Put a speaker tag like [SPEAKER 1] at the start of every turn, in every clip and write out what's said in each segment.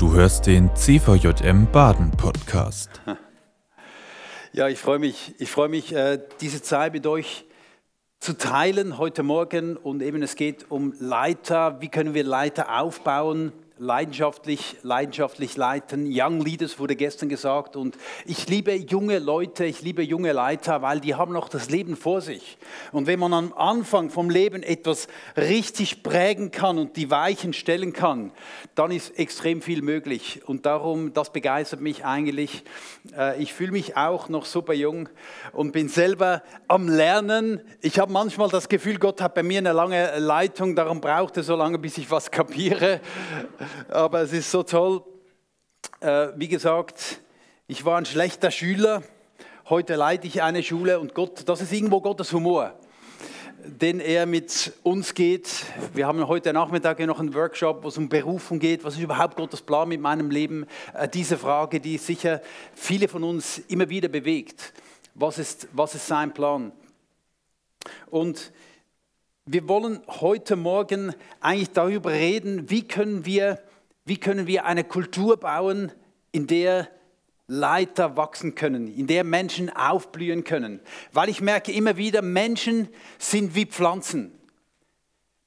[SPEAKER 1] Du hörst den CVJM Baden Podcast.
[SPEAKER 2] Ja, ich freue mich, ich freue mich, äh, diese Zeit mit euch zu teilen heute Morgen. Und eben es geht um Leiter. Wie können wir Leiter aufbauen? Leidenschaftlich, leidenschaftlich leiten. Young Leaders wurde gestern gesagt. Und ich liebe junge Leute, ich liebe junge Leiter, weil die haben noch das Leben vor sich. Und wenn man am Anfang vom Leben etwas richtig prägen kann und die Weichen stellen kann, dann ist extrem viel möglich. Und darum, das begeistert mich eigentlich. Äh, ich fühle mich auch noch super jung und bin selber am Lernen. Ich habe manchmal das Gefühl, Gott hat bei mir eine lange Leitung, darum braucht er so lange, bis ich was kapiere aber es ist so toll. Äh, wie gesagt, ich war ein schlechter Schüler. Heute leite ich eine Schule und Gott, das ist irgendwo Gottes Humor, den er mit uns geht. Wir haben heute Nachmittag noch einen Workshop, wo es um Berufung geht. Was ist überhaupt Gottes Plan mit meinem Leben? Äh, diese Frage, die sicher viele von uns immer wieder bewegt. Was ist, was ist sein Plan? Und wir wollen heute Morgen eigentlich darüber reden, wie können wir, wie können wir eine Kultur bauen, in der Leiter wachsen können, in der Menschen aufblühen können. Weil ich merke immer wieder, Menschen sind wie Pflanzen.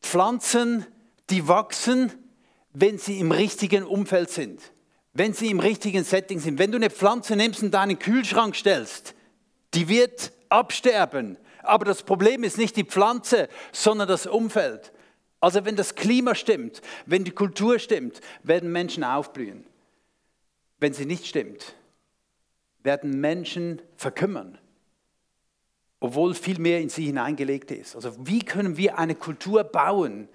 [SPEAKER 2] Pflanzen, die wachsen, wenn sie im richtigen Umfeld sind, wenn sie im richtigen Setting sind. Wenn du eine Pflanze nimmst und deinen Kühlschrank stellst, die wird absterben. Aber das Problem ist nicht die Pflanze, sondern das Umfeld. Also wenn das Klima stimmt, wenn die Kultur stimmt, werden Menschen aufblühen. Wenn sie nicht stimmt, werden Menschen verkümmern, obwohl viel mehr in sie hineingelegt ist. Also wie können wir eine Kultur bauen,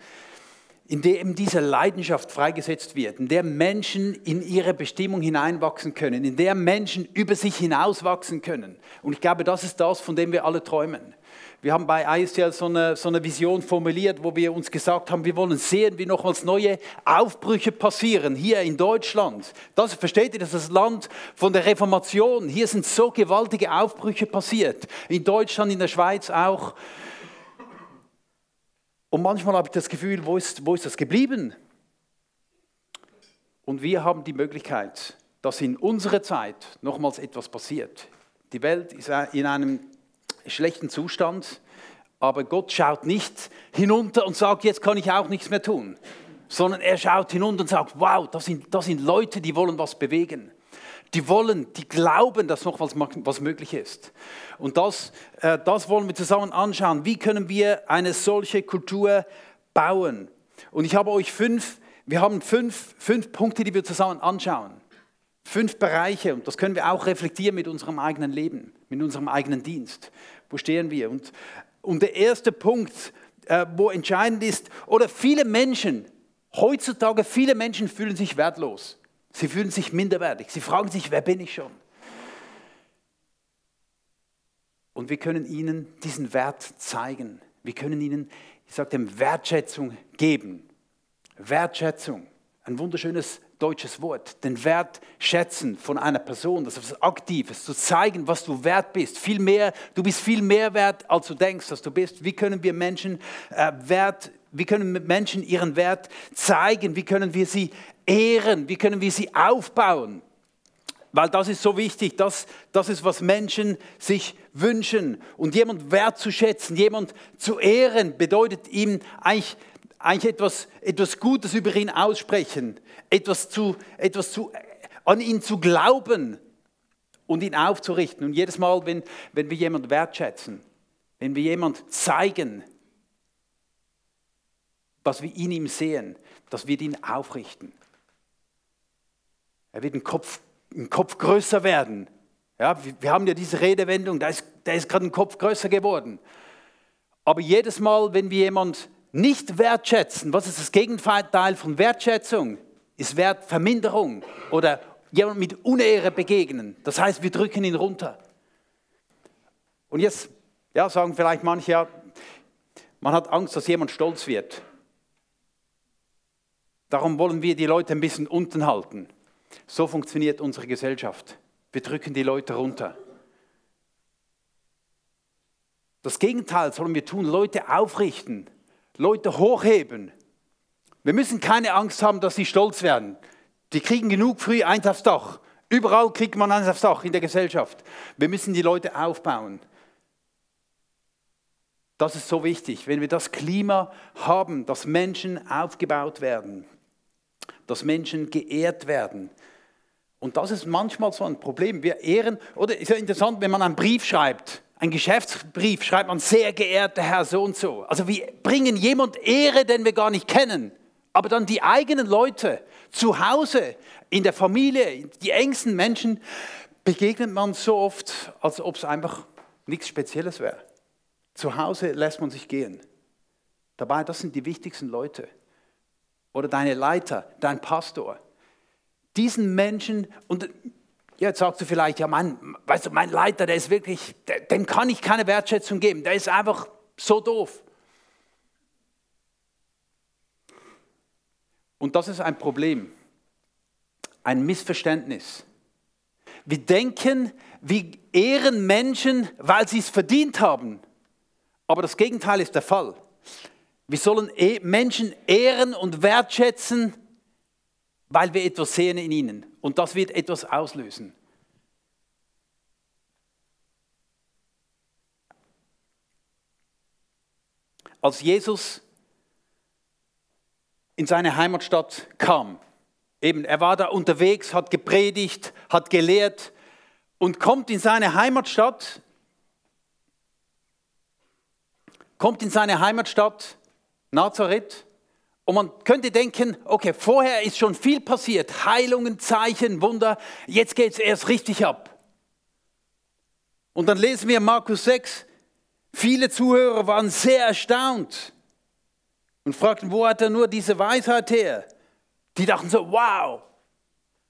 [SPEAKER 2] in der eben diese Leidenschaft freigesetzt wird, in der Menschen in ihre Bestimmung hineinwachsen können, in der Menschen über sich hinauswachsen können. Und ich glaube, das ist das, von dem wir alle träumen. Wir haben bei ISL so eine, so eine Vision formuliert, wo wir uns gesagt haben, wir wollen sehen, wie nochmals neue Aufbrüche passieren hier in Deutschland. Das versteht ihr, das ist das Land von der Reformation. Hier sind so gewaltige Aufbrüche passiert. In Deutschland, in der Schweiz auch. Und manchmal habe ich das Gefühl, wo ist, wo ist das geblieben? Und wir haben die Möglichkeit, dass in unserer Zeit nochmals etwas passiert. Die Welt ist in einem schlechten Zustand, aber Gott schaut nicht hinunter und sagt, jetzt kann ich auch nichts mehr tun, sondern er schaut hinunter und sagt, wow, das sind, das sind Leute, die wollen was bewegen. Die wollen, die glauben, dass noch was, was möglich ist. Und das, äh, das wollen wir zusammen anschauen. Wie können wir eine solche Kultur bauen? Und ich habe euch fünf, wir haben fünf, fünf Punkte, die wir zusammen anschauen. Fünf Bereiche und das können wir auch reflektieren mit unserem eigenen Leben, mit unserem eigenen Dienst. Wo stehen wir? Und, und der erste Punkt, äh, wo entscheidend ist, oder viele Menschen, heutzutage viele Menschen fühlen sich wertlos. Sie fühlen sich minderwertig. Sie fragen sich, wer bin ich schon? Und wir können ihnen diesen Wert zeigen. Wir können ihnen, ich sage dem, Wertschätzung geben. Wertschätzung, ein wunderschönes deutsches Wort, den Wert schätzen von einer Person, das ist Aktives, zu zeigen, was du wert bist. Viel mehr, du bist viel mehr wert, als du denkst, dass du bist. Wie können wir Menschen äh, Wert, wie können Menschen ihren Wert zeigen? Wie können wir sie ehren? Wie können wir sie aufbauen? Weil das ist so wichtig, das, das ist, was Menschen sich wünschen. Und jemand wertzuschätzen, jemand zu ehren, bedeutet ihm eigentlich eigentlich etwas, etwas Gutes über ihn aussprechen, etwas, zu, etwas zu, an ihn zu glauben und ihn aufzurichten. Und jedes Mal, wenn, wenn wir jemanden wertschätzen, wenn wir jemanden zeigen, was wir in ihm sehen, das wird ihn aufrichten. Er wird den Kopf, den Kopf größer werden. Ja, wir haben ja diese Redewendung, der ist, der ist gerade ein Kopf größer geworden. Aber jedes Mal, wenn wir jemanden nicht wertschätzen, was ist das Gegenteil von Wertschätzung? Ist Wertverminderung oder jemand mit Unehre begegnen. Das heißt, wir drücken ihn runter. Und jetzt ja, sagen vielleicht manche, man hat Angst, dass jemand stolz wird. Darum wollen wir die Leute ein bisschen unten halten. So funktioniert unsere Gesellschaft. Wir drücken die Leute runter. Das Gegenteil sollen wir tun, Leute aufrichten, Leute hochheben. Wir müssen keine Angst haben, dass sie stolz werden. Die kriegen genug früh eins aufs Dach. Überall kriegt man eins aufs Dach in der Gesellschaft. Wir müssen die Leute aufbauen. Das ist so wichtig, wenn wir das Klima haben, dass Menschen aufgebaut werden, dass Menschen geehrt werden. Und das ist manchmal so ein Problem. Wir ehren, oder ist ja interessant, wenn man einen Brief schreibt, einen Geschäftsbrief, schreibt man sehr geehrter Herr so und so. Also wir bringen jemand Ehre, den wir gar nicht kennen. Aber dann die eigenen Leute zu Hause, in der Familie, die engsten Menschen, begegnet man so oft, als ob es einfach nichts Spezielles wäre. Zu Hause lässt man sich gehen. Dabei, das sind die wichtigsten Leute. Oder deine Leiter, dein Pastor. Diesen Menschen, und jetzt sagst du vielleicht, ja, mein, weißt du, mein Leiter, der ist wirklich, dem kann ich keine Wertschätzung geben. Der ist einfach so doof. Und das ist ein Problem, ein Missverständnis. Wir denken, wir ehren Menschen, weil sie es verdient haben. Aber das Gegenteil ist der Fall. Wir sollen e- Menschen ehren und wertschätzen, weil wir etwas sehen in ihnen. Und das wird etwas auslösen. Als Jesus in seine Heimatstadt kam, eben, er war da unterwegs, hat gepredigt, hat gelehrt und kommt in seine Heimatstadt kommt in seine Heimatstadt Nazareth und man könnte denken, okay, vorher ist schon viel passiert, Heilungen, Zeichen, Wunder, jetzt geht es erst richtig ab. Und dann lesen wir Markus 6, viele Zuhörer waren sehr erstaunt und fragten, wo hat er nur diese Weisheit her? Die dachten so, wow.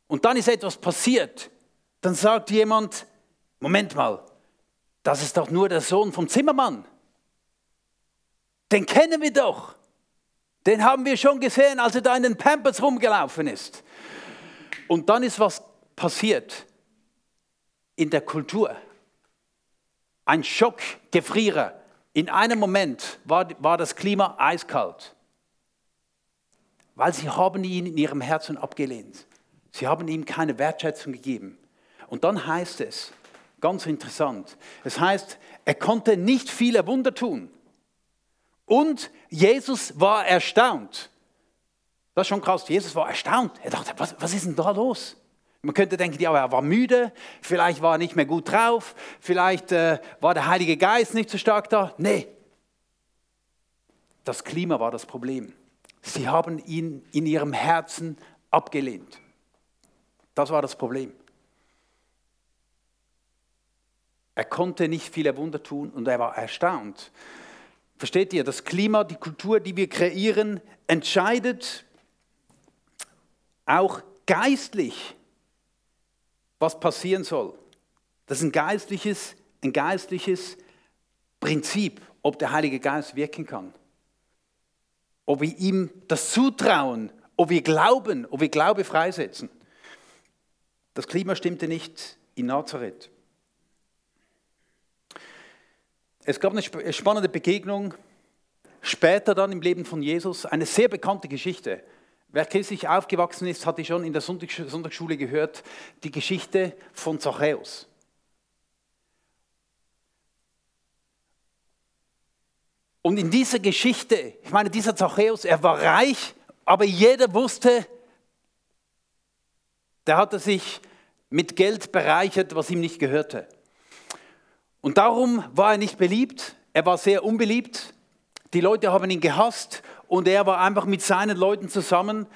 [SPEAKER 2] Und dann ist etwas passiert. Dann sagt jemand, Moment mal, das ist doch nur der Sohn vom Zimmermann. Den kennen wir doch. Den haben wir schon gesehen, als er da in den Pampers rumgelaufen ist. Und dann ist was passiert in der Kultur. Ein Schock, Gefrierer. In einem Moment war, war das Klima eiskalt, weil sie haben ihn in ihrem Herzen abgelehnt. Sie haben ihm keine Wertschätzung gegeben. Und dann heißt es, ganz interessant, es heißt, er konnte nicht viele Wunder tun. Und Jesus war erstaunt. Das ist schon krass. Jesus war erstaunt. Er dachte, was, was ist denn da los? Man könnte denken, ja, er war müde, vielleicht war er nicht mehr gut drauf, vielleicht äh, war der Heilige Geist nicht so stark da. Nee, das Klima war das Problem. Sie haben ihn in ihrem Herzen abgelehnt. Das war das Problem. Er konnte nicht viele Wunder tun und er war erstaunt. Versteht ihr, das Klima, die Kultur, die wir kreieren, entscheidet auch geistlich, was passieren soll. Das ist ein geistliches, ein geistliches Prinzip, ob der Heilige Geist wirken kann. Ob wir ihm das zutrauen, ob wir glauben, ob wir Glaube freisetzen. Das Klima stimmte nicht in Nazareth. Es gab eine spannende Begegnung später dann im Leben von Jesus, eine sehr bekannte Geschichte. Wer christlich aufgewachsen ist, hatte schon in der Sonntagsschule gehört, die Geschichte von Zachäus. Und in dieser Geschichte, ich meine, dieser Zachäus, er war reich, aber jeder wusste, der hatte sich mit Geld bereichert, was ihm nicht gehörte. Und darum war er nicht beliebt, er war sehr unbeliebt, die Leute haben ihn gehasst und er war einfach mit seinen Leuten zusammen.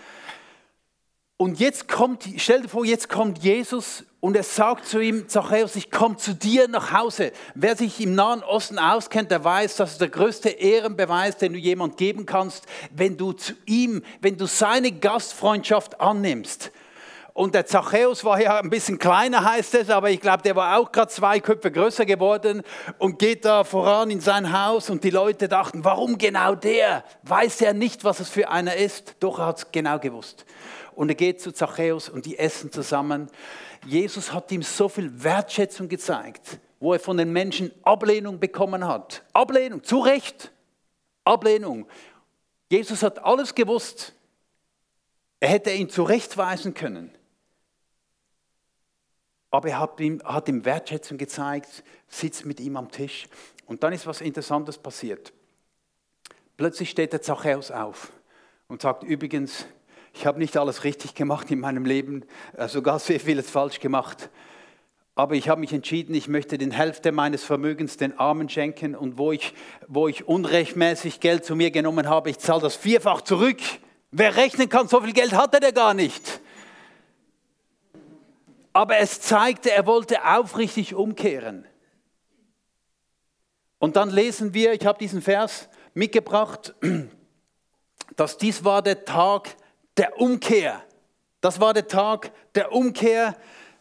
[SPEAKER 2] Und jetzt kommt, stell dir vor, jetzt kommt Jesus und er sagt zu ihm, Zachäus, ich komme zu dir nach Hause. Wer sich im Nahen Osten auskennt, der weiß, das ist der größte Ehrenbeweis, den du jemand geben kannst, wenn du zu ihm, wenn du seine Gastfreundschaft annimmst. Und der Zachäus war ja ein bisschen kleiner, heißt es, aber ich glaube, der war auch gerade zwei Köpfe größer geworden und geht da voran in sein Haus. Und die Leute dachten, warum genau der? Weiß er nicht, was es für einer ist? Doch, er hat es genau gewusst. Und er geht zu Zachäus und die essen zusammen. Jesus hat ihm so viel Wertschätzung gezeigt, wo er von den Menschen Ablehnung bekommen hat. Ablehnung, zu Recht. Ablehnung. Jesus hat alles gewusst. Er hätte ihn zurechtweisen können. Aber er hat ihm, hat ihm Wertschätzung gezeigt, sitzt mit ihm am Tisch. Und dann ist was Interessantes passiert. Plötzlich steht der Zachäus auf und sagt, übrigens, ich habe nicht alles richtig gemacht in meinem Leben, äh, sogar sehr vieles falsch gemacht. Aber ich habe mich entschieden, ich möchte den Hälfte meines Vermögens den Armen schenken und wo ich, wo ich unrechtmäßig Geld zu mir genommen habe, ich zahle das vierfach zurück. Wer rechnen kann, so viel Geld hatte der gar nicht. Aber es zeigte, er wollte aufrichtig umkehren. Und dann lesen wir, ich habe diesen Vers mitgebracht, dass dies war der Tag der Umkehr. Das war der Tag der Umkehr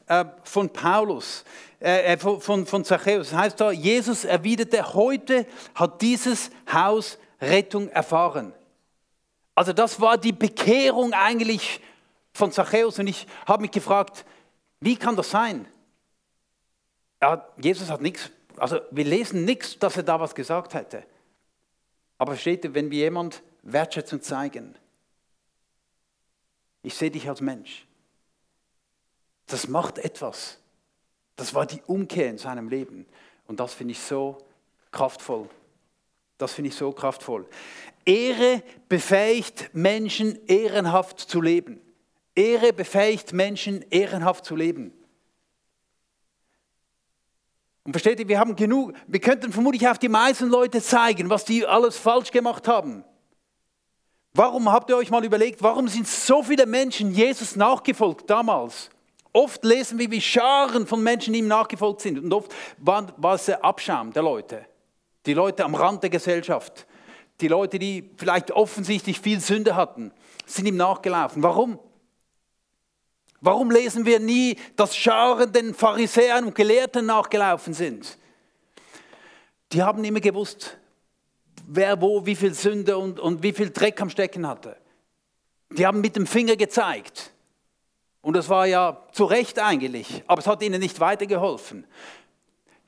[SPEAKER 2] äh, von Paulus, äh, äh von, von Zachäus. Das heißt da, Jesus erwiderte, heute hat dieses Haus Rettung erfahren. Also das war die Bekehrung eigentlich von Zachäus. Und ich habe mich gefragt, wie kann das sein? Ja, Jesus hat nichts, also wir lesen nichts, dass er da was gesagt hätte. Aber versteht ihr, wenn wir jemand Wertschätzung zeigen, ich sehe dich als Mensch, das macht etwas. Das war die Umkehr in seinem Leben. Und das finde ich so kraftvoll. Das finde ich so kraftvoll. Ehre befähigt Menschen, ehrenhaft zu leben. Ehre befähigt Menschen, ehrenhaft zu leben. Und versteht ihr, wir haben genug, wir könnten vermutlich auf die meisten Leute zeigen, was die alles falsch gemacht haben. Warum habt ihr euch mal überlegt, warum sind so viele Menschen Jesus nachgefolgt damals? Oft lesen wir, wie Scharen von Menschen ihm nachgefolgt sind. Und oft war, war es der Abschaum der Leute. Die Leute am Rand der Gesellschaft. Die Leute, die vielleicht offensichtlich viel Sünde hatten, sind ihm nachgelaufen. Warum? Warum lesen wir nie, dass Scharen den Pharisäern und Gelehrten nachgelaufen sind? Die haben immer gewusst, wer wo wie viel Sünde und, und wie viel Dreck am Stecken hatte. Die haben mit dem Finger gezeigt. Und das war ja zu Recht eigentlich, aber es hat ihnen nicht weitergeholfen.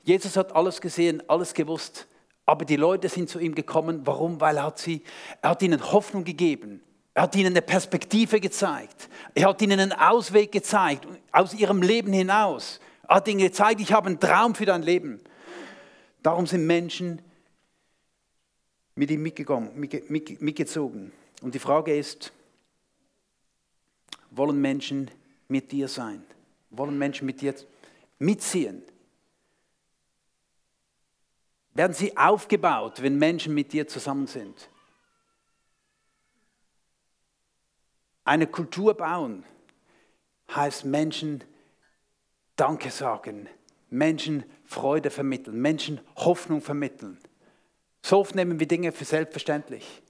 [SPEAKER 2] Jesus hat alles gesehen, alles gewusst, aber die Leute sind zu ihm gekommen. Warum? Weil er hat, sie, er hat ihnen Hoffnung gegeben. Er hat ihnen eine Perspektive gezeigt. Er hat ihnen einen Ausweg gezeigt aus ihrem Leben hinaus. Er hat ihnen gezeigt, ich habe einen Traum für dein Leben. Darum sind Menschen mit ihm mitgegangen, mitgezogen. Und die Frage ist, wollen Menschen mit dir sein? Wollen Menschen mit dir mitziehen? Werden sie aufgebaut, wenn Menschen mit dir zusammen sind? Eine Kultur bauen heißt Menschen Danke sagen, Menschen Freude vermitteln, Menschen Hoffnung vermitteln. So oft nehmen wir Dinge für selbstverständlich.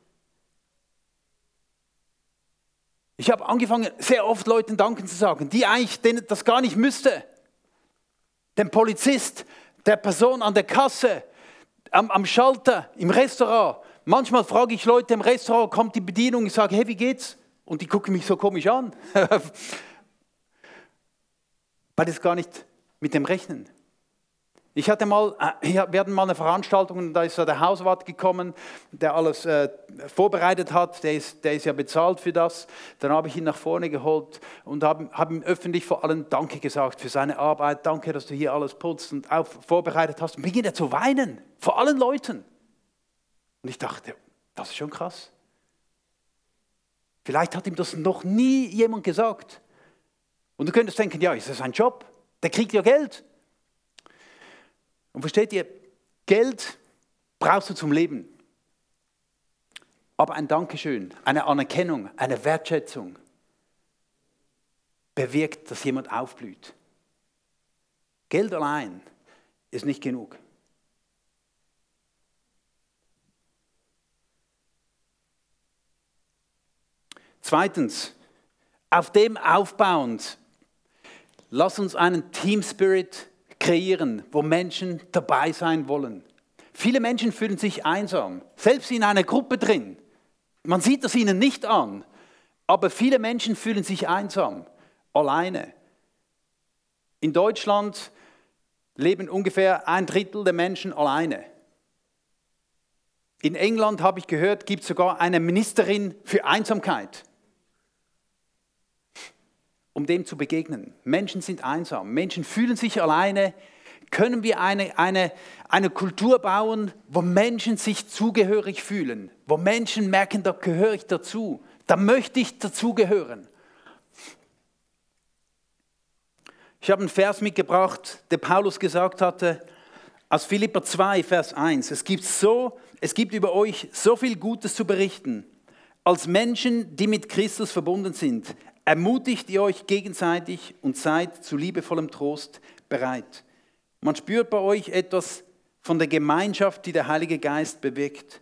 [SPEAKER 2] Ich habe angefangen, sehr oft Leuten Danken zu sagen, die eigentlich denen das gar nicht müsste. Dem Polizist, der Person an der Kasse, am, am Schalter, im Restaurant. Manchmal frage ich Leute im Restaurant, kommt die Bedienung, ich sage, hey, wie geht's? Und die gucken mich so komisch an. Weil das gar nicht mit dem rechnen. Ich hatte mal, äh, wir hatten mal eine Veranstaltung und da ist der Hauswart gekommen, der alles äh, vorbereitet hat, der ist, der ist ja bezahlt für das. Dann habe ich ihn nach vorne geholt und habe hab ihm öffentlich vor allem Danke gesagt für seine Arbeit. Danke, dass du hier alles putzt und auch vorbereitet hast. Und beginnt er zu weinen, vor allen Leuten. Und ich dachte, das ist schon krass. Vielleicht hat ihm das noch nie jemand gesagt. Und du könntest denken, ja, ist das ein Job? Der kriegt ja Geld. Und versteht ihr, Geld brauchst du zum Leben. Aber ein Dankeschön, eine Anerkennung, eine Wertschätzung bewirkt, dass jemand aufblüht. Geld allein ist nicht genug. Zweitens, auf dem aufbauend, lass uns einen Team Spirit kreieren, wo Menschen dabei sein wollen. Viele Menschen fühlen sich einsam, selbst in einer Gruppe drin. Man sieht das ihnen nicht an, aber viele Menschen fühlen sich einsam, alleine. In Deutschland leben ungefähr ein Drittel der Menschen alleine. In England habe ich gehört, gibt es sogar eine Ministerin für Einsamkeit. Um dem zu begegnen. Menschen sind einsam, Menschen fühlen sich alleine. Können wir eine, eine, eine Kultur bauen, wo Menschen sich zugehörig fühlen, wo Menschen merken, da gehöre ich dazu, da möchte ich dazugehören. Ich habe einen Vers mitgebracht, der Paulus gesagt hatte, aus Philipper 2, Vers 1. Es gibt, so, es gibt über euch so viel Gutes zu berichten. Als Menschen, die mit Christus verbunden sind, ermutigt ihr euch gegenseitig und seid zu liebevollem Trost bereit. Man spürt bei euch etwas von der Gemeinschaft, die der Heilige Geist bewirkt.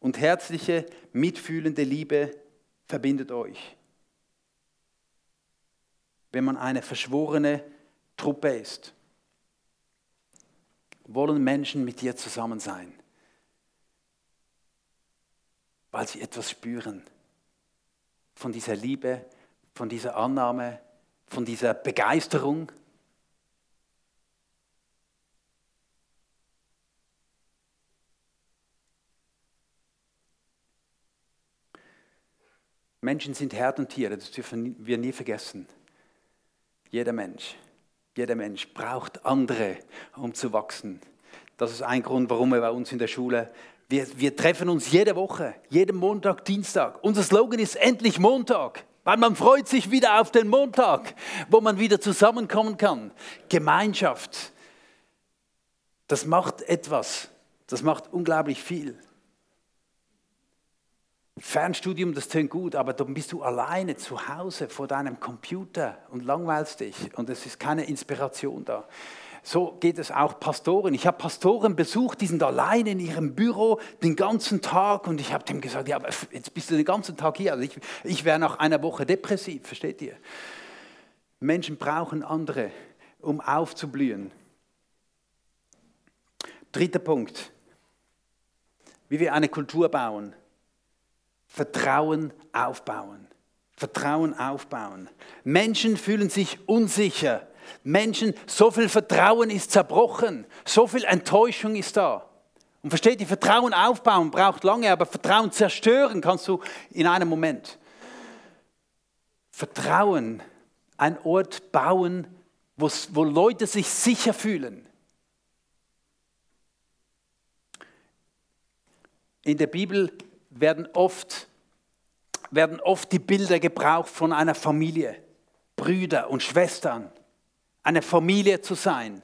[SPEAKER 2] Und herzliche, mitfühlende Liebe verbindet euch wenn man eine verschworene Truppe ist. Wollen Menschen mit dir zusammen sein, weil sie etwas spüren von dieser Liebe, von dieser Annahme, von dieser Begeisterung. Menschen sind Herdentiere, das dürfen wir nie vergessen. Jeder Mensch, jeder Mensch braucht andere, um zu wachsen. Das ist ein Grund, warum wir bei uns in der Schule, wir, wir treffen uns jede Woche, jeden Montag, Dienstag. Unser Slogan ist endlich Montag. Weil man freut sich wieder auf den Montag, wo man wieder zusammenkommen kann. Gemeinschaft, das macht etwas, das macht unglaublich viel. Fernstudium, das tönt gut, aber dann bist du alleine zu Hause vor deinem Computer und langweilst dich und es ist keine Inspiration da. So geht es auch Pastoren. Ich habe Pastoren besucht, die sind alleine in ihrem Büro den ganzen Tag und ich habe dem gesagt, ja, aber jetzt bist du den ganzen Tag hier. Also ich, ich wäre nach einer Woche depressiv, versteht ihr? Menschen brauchen andere, um aufzublühen. Dritter Punkt, wie wir eine Kultur bauen. Vertrauen aufbauen. Vertrauen aufbauen. Menschen fühlen sich unsicher. Menschen, so viel Vertrauen ist zerbrochen. So viel Enttäuschung ist da. Und versteht ihr, Vertrauen aufbauen braucht lange, aber Vertrauen zerstören kannst du in einem Moment. Vertrauen, ein Ort bauen, wo Leute sich sicher fühlen. In der Bibel werden oft, werden oft die Bilder gebraucht von einer Familie, Brüder und Schwestern. Eine Familie zu sein,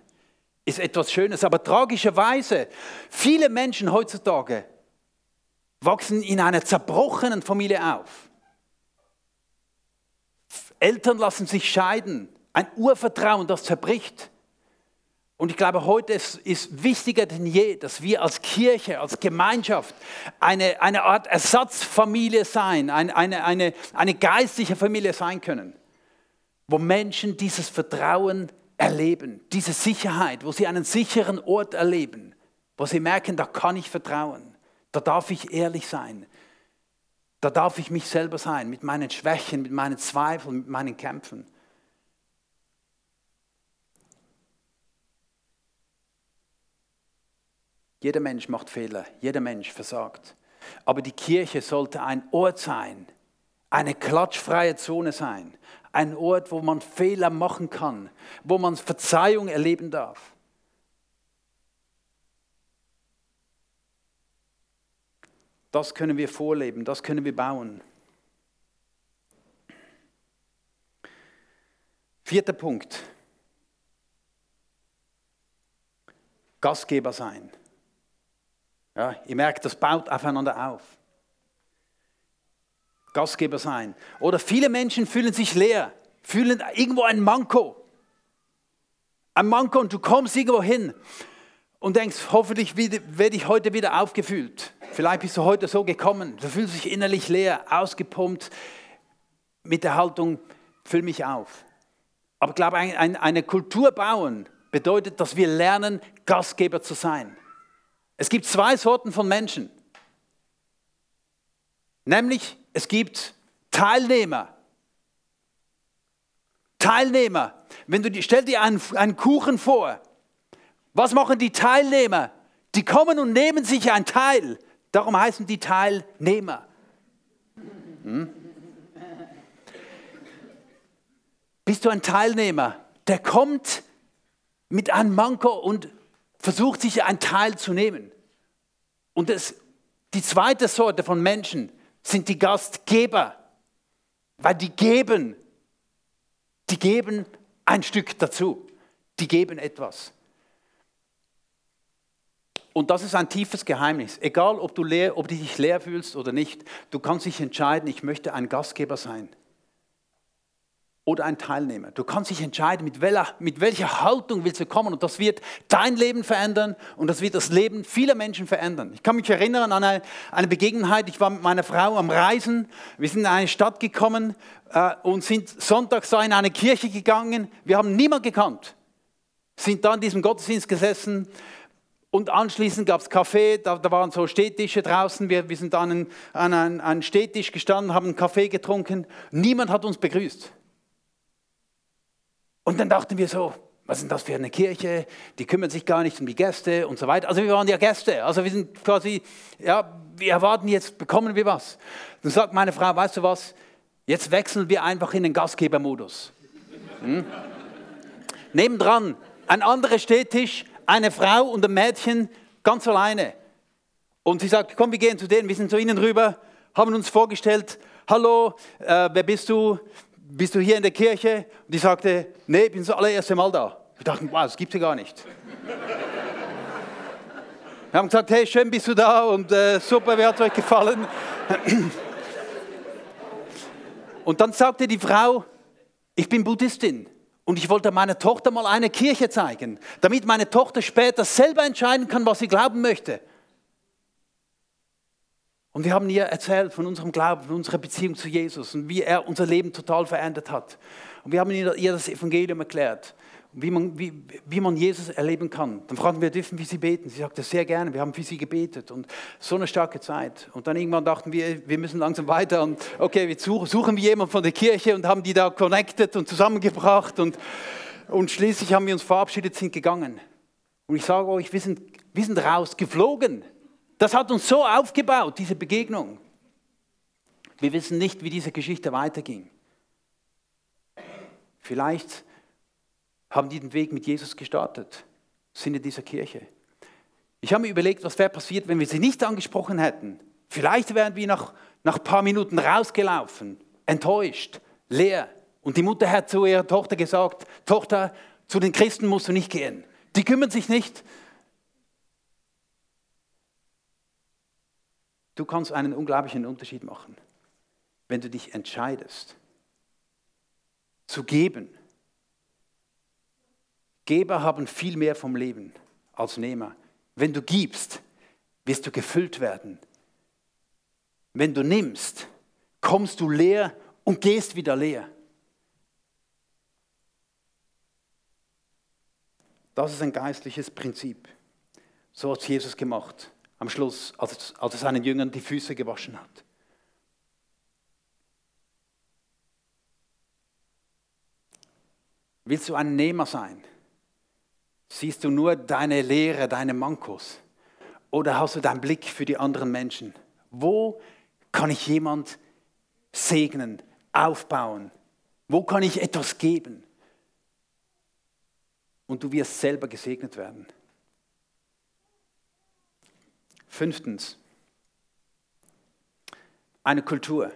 [SPEAKER 2] ist etwas Schönes. Aber tragischerweise, viele Menschen heutzutage wachsen in einer zerbrochenen Familie auf. Eltern lassen sich scheiden. Ein Urvertrauen, das zerbricht. Und ich glaube, heute ist, ist wichtiger denn je, dass wir als Kirche, als Gemeinschaft eine, eine Art Ersatzfamilie sein, eine, eine, eine, eine geistliche Familie sein können, wo Menschen dieses Vertrauen erleben, diese Sicherheit, wo sie einen sicheren Ort erleben, wo sie merken, da kann ich vertrauen, da darf ich ehrlich sein, da darf ich mich selber sein, mit meinen Schwächen, mit meinen Zweifeln, mit meinen Kämpfen. Jeder Mensch macht Fehler, jeder Mensch versagt. Aber die Kirche sollte ein Ort sein, eine klatschfreie Zone sein, ein Ort, wo man Fehler machen kann, wo man Verzeihung erleben darf. Das können wir vorleben, das können wir bauen. Vierter Punkt. Gastgeber sein. Ja, ihr merkt, das baut aufeinander auf. Gastgeber sein. Oder viele Menschen fühlen sich leer, fühlen irgendwo ein Manko. Ein Manko und du kommst irgendwo hin und denkst, hoffentlich werde ich heute wieder aufgefüllt. Vielleicht bist du heute so gekommen, du fühlst dich innerlich leer, ausgepumpt mit der Haltung, füll mich auf. Aber ich glaube, eine Kultur bauen bedeutet, dass wir lernen, Gastgeber zu sein. Es gibt zwei Sorten von Menschen. Nämlich, es gibt Teilnehmer. Teilnehmer. Wenn du, stell dir einen, einen Kuchen vor. Was machen die Teilnehmer? Die kommen und nehmen sich ein Teil. Darum heißen die Teilnehmer. Hm? bist du ein Teilnehmer, der kommt mit einem Manko und versucht sich ein Teil zu nehmen. Und das, die zweite Sorte von Menschen sind die Gastgeber, weil die geben, die geben ein Stück dazu, die geben etwas. Und das ist ein tiefes Geheimnis. Egal, ob du, leer, ob du dich leer fühlst oder nicht, du kannst dich entscheiden, ich möchte ein Gastgeber sein oder ein Teilnehmer. Du kannst dich entscheiden, mit welcher, mit welcher Haltung willst du kommen. Und das wird dein Leben verändern und das wird das Leben vieler Menschen verändern. Ich kann mich erinnern an eine, eine Begebenheit. Ich war mit meiner Frau am Reisen. Wir sind in eine Stadt gekommen äh, und sind sonntags da in eine Kirche gegangen. Wir haben niemanden gekannt. Sind da in diesem Gottesdienst gesessen. Und anschließend gab es Kaffee, da, da, waren so Stehtische draußen. Wir, wir sind an, an einen Stehtisch gestanden, haben einen Kaffee getrunken. Niemand hat uns begrüßt. Und dann dachten wir so, was ist das für eine Kirche? Die kümmern sich gar nicht um die Gäste und so weiter. Also wir waren ja Gäste. Also wir sind quasi, ja, wir erwarten jetzt, bekommen wir was. Dann sagt meine Frau, weißt du was? Jetzt wechseln wir einfach in den Gastgebermodus. Hm? Nebendran ein anderer Stehtisch, eine Frau und ein Mädchen ganz alleine. Und sie sagt, komm, wir gehen zu denen, wir sind zu ihnen rüber, haben uns vorgestellt, hallo, äh, wer bist du? Bist du hier in der Kirche? Und die sagte, nee, ich bin das allererste Mal da. Wir dachten, wow, das gibt es ja gar nicht. Wir haben gesagt, hey, schön bist du da und äh, super, wie hat es euch gefallen? Und dann sagte die Frau, ich bin Buddhistin. Und ich wollte meiner Tochter mal eine Kirche zeigen, damit meine Tochter später selber entscheiden kann, was sie glauben möchte. Und wir haben ihr erzählt von unserem Glauben, von unserer Beziehung zu Jesus und wie er unser Leben total verändert hat. Und wir haben ihr das Evangelium erklärt, wie man, wie, wie man Jesus erleben kann. Dann fragen wir, dürfen wir sie beten? Sie sagte, sehr gerne, wir haben für sie gebetet und so eine starke Zeit. Und dann irgendwann dachten wir, wir müssen langsam weiter und okay, wir suchen wir jemanden von der Kirche und haben die da connected und zusammengebracht und, und schließlich haben wir uns verabschiedet, sind gegangen. Und ich sage euch, wir sind, wir sind rausgeflogen. Das hat uns so aufgebaut, diese Begegnung. Wir wissen nicht, wie diese Geschichte weiterging. Vielleicht haben die den Weg mit Jesus gestartet, sind in dieser Kirche. Ich habe mir überlegt, was wäre passiert, wenn wir sie nicht angesprochen hätten. Vielleicht wären wir nach, nach ein paar Minuten rausgelaufen, enttäuscht, leer. Und die Mutter hat zu ihrer Tochter gesagt, Tochter, zu den Christen musst du nicht gehen. Die kümmern sich nicht Du kannst einen unglaublichen Unterschied machen, wenn du dich entscheidest, zu geben. Geber haben viel mehr vom Leben als Nehmer. Wenn du gibst, wirst du gefüllt werden. Wenn du nimmst, kommst du leer und gehst wieder leer. Das ist ein geistliches Prinzip. So hat Jesus gemacht am Schluss, als, als er seinen Jüngern die Füße gewaschen hat. Willst du ein Nehmer sein? Siehst du nur deine Lehre, deine Mankos? Oder hast du deinen Blick für die anderen Menschen? Wo kann ich jemand segnen, aufbauen? Wo kann ich etwas geben? Und du wirst selber gesegnet werden. Fünftens, eine Kultur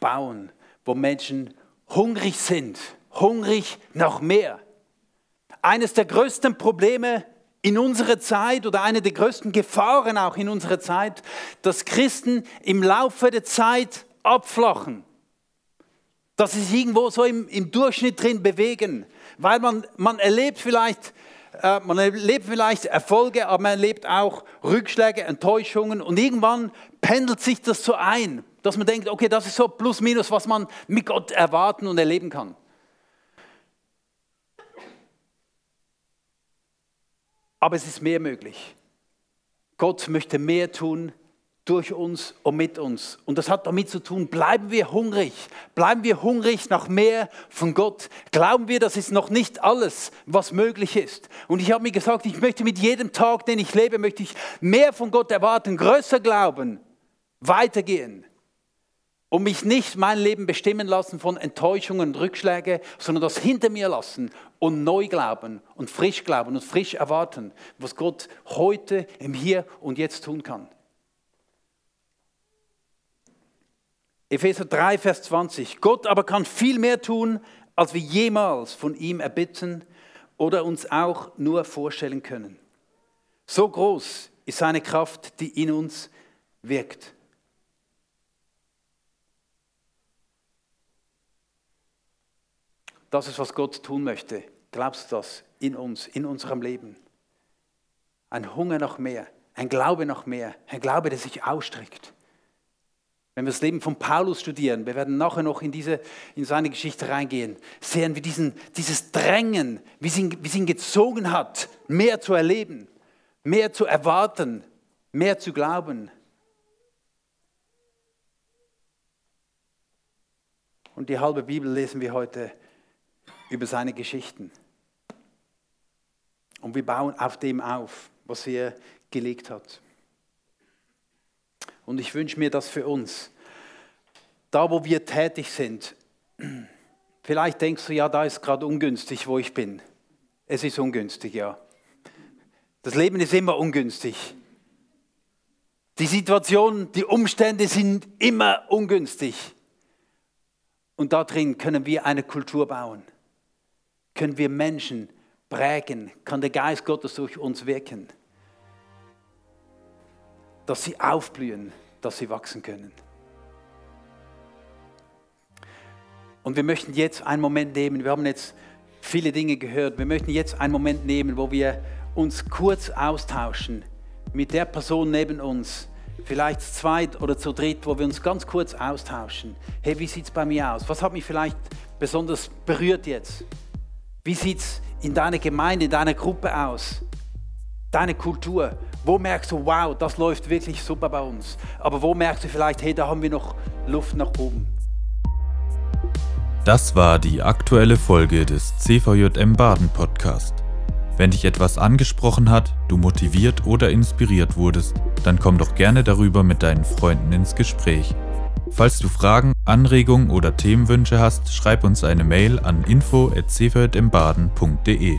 [SPEAKER 2] bauen, wo Menschen hungrig sind, hungrig nach mehr. Eines der größten Probleme in unserer Zeit oder eine der größten Gefahren auch in unserer Zeit, dass Christen im Laufe der Zeit abflachen, dass sie sich irgendwo so im, im Durchschnitt drin bewegen, weil man, man erlebt vielleicht man erlebt vielleicht Erfolge, aber man erlebt auch Rückschläge, Enttäuschungen und irgendwann pendelt sich das so ein, dass man denkt, okay, das ist so plus minus, was man mit Gott erwarten und erleben kann. Aber es ist mehr möglich. Gott möchte mehr tun durch uns und mit uns. Und das hat damit zu tun, bleiben wir hungrig, bleiben wir hungrig nach mehr von Gott. Glauben wir, das ist noch nicht alles, was möglich ist. Und ich habe mir gesagt, ich möchte mit jedem Tag, den ich lebe, möchte ich mehr von Gott erwarten, größer glauben, weitergehen. und mich nicht mein Leben bestimmen lassen von Enttäuschungen und Rückschlägen, sondern das hinter mir lassen und neu glauben und frisch glauben und frisch erwarten, was Gott heute im Hier und Jetzt tun kann. Epheser 3, Vers 20. Gott aber kann viel mehr tun, als wir jemals von ihm erbitten oder uns auch nur vorstellen können. So groß ist seine Kraft, die in uns wirkt. Das ist, was Gott tun möchte. Glaubst du das in uns, in unserem Leben? Ein Hunger nach mehr, ein Glaube nach mehr, ein Glaube, der sich ausstreckt. Wenn wir das Leben von Paulus studieren, wir werden nachher noch in, diese, in seine Geschichte reingehen, sehen wir diesen, dieses Drängen, wie es, ihn, wie es ihn gezogen hat, mehr zu erleben, mehr zu erwarten, mehr zu glauben. Und die halbe Bibel lesen wir heute über seine Geschichten. Und wir bauen auf dem auf, was er gelegt hat. Und ich wünsche mir das für uns. Da, wo wir tätig sind, vielleicht denkst du, ja, da ist gerade ungünstig, wo ich bin. Es ist ungünstig, ja. Das Leben ist immer ungünstig. Die Situation, die Umstände sind immer ungünstig. Und da drin können wir eine Kultur bauen. Können wir Menschen prägen. Kann der Geist Gottes durch uns wirken dass sie aufblühen, dass sie wachsen können. Und wir möchten jetzt einen Moment nehmen, wir haben jetzt viele Dinge gehört, wir möchten jetzt einen Moment nehmen, wo wir uns kurz austauschen mit der Person neben uns, vielleicht zu zweit oder zu dritt, wo wir uns ganz kurz austauschen. Hey, wie sieht es bei mir aus? Was hat mich vielleicht besonders berührt jetzt? Wie sieht es in deiner Gemeinde, in deiner Gruppe aus? Deine Kultur. Wo merkst du, wow, das läuft wirklich super bei uns? Aber wo merkst du vielleicht, hey, da haben wir noch Luft nach oben?
[SPEAKER 1] Das war die aktuelle Folge des CVJM Baden Podcast. Wenn dich etwas angesprochen hat, du motiviert oder inspiriert wurdest, dann komm doch gerne darüber mit deinen Freunden ins Gespräch. Falls du Fragen, Anregungen oder Themenwünsche hast, schreib uns eine Mail an info@cvjmbaden.de.